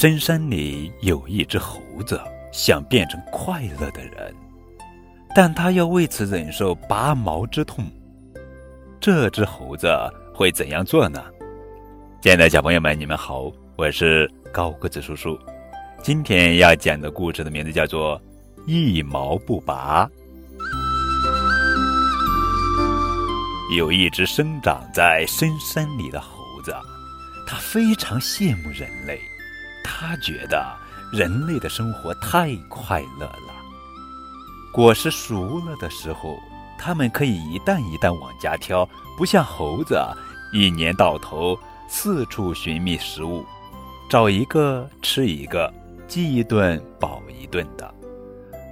深山里有一只猴子，想变成快乐的人，但他要为此忍受拔毛之痛。这只猴子会怎样做呢？亲爱的小朋友们，你们好，我是高个子叔叔。今天要讲的故事的名字叫做《一毛不拔》。有一只生长在深山里的猴子，它非常羡慕人类。他觉得人类的生活太快乐了。果实熟了的时候，他们可以一担一担往家挑，不像猴子一年到头四处寻觅食物，找一个吃一个，饥一顿饱一顿的。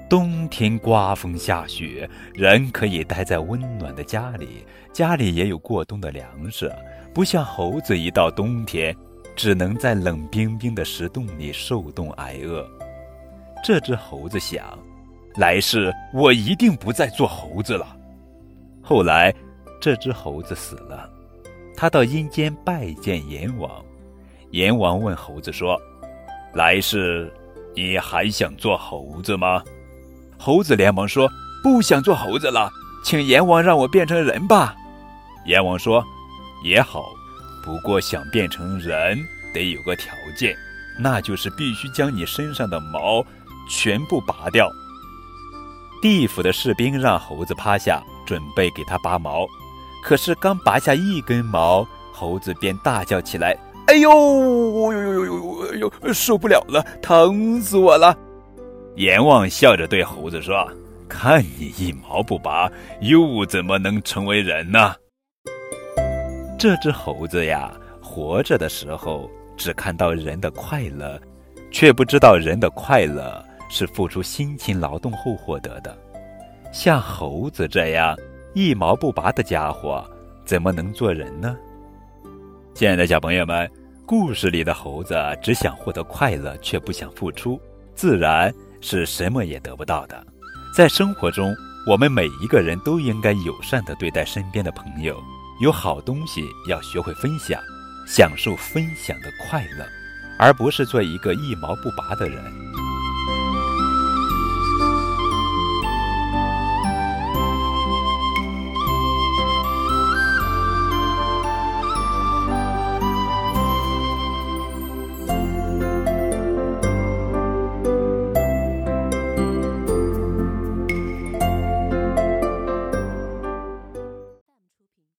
冬天刮风下雪，人可以待在温暖的家里，家里也有过冬的粮食，不像猴子一到冬天。只能在冷冰冰的石洞里受冻挨饿。这只猴子想，来世我一定不再做猴子了。后来，这只猴子死了，他到阴间拜见阎王。阎王问猴子说：“来世你还想做猴子吗？”猴子连忙说：“不想做猴子了，请阎王让我变成人吧。”阎王说：“也好。”不过想变成人，得有个条件，那就是必须将你身上的毛全部拔掉。地府的士兵让猴子趴下，准备给他拔毛。可是刚拔下一根毛，猴子便大叫起来：“哎呦，呦呦呦呦呦呦，受不了了，疼死我了！”阎王笑着对猴子说：“看你一毛不拔，又怎么能成为人呢？”这只猴子呀，活着的时候只看到人的快乐，却不知道人的快乐是付出辛勤劳动后获得的。像猴子这样一毛不拔的家伙，怎么能做人呢？亲爱的小朋友们，故事里的猴子只想获得快乐，却不想付出，自然是什么也得不到的。在生活中，我们每一个人都应该友善地对待身边的朋友。有好东西要学会分享，享受分享的快乐，而不是做一个一毛不拔的人。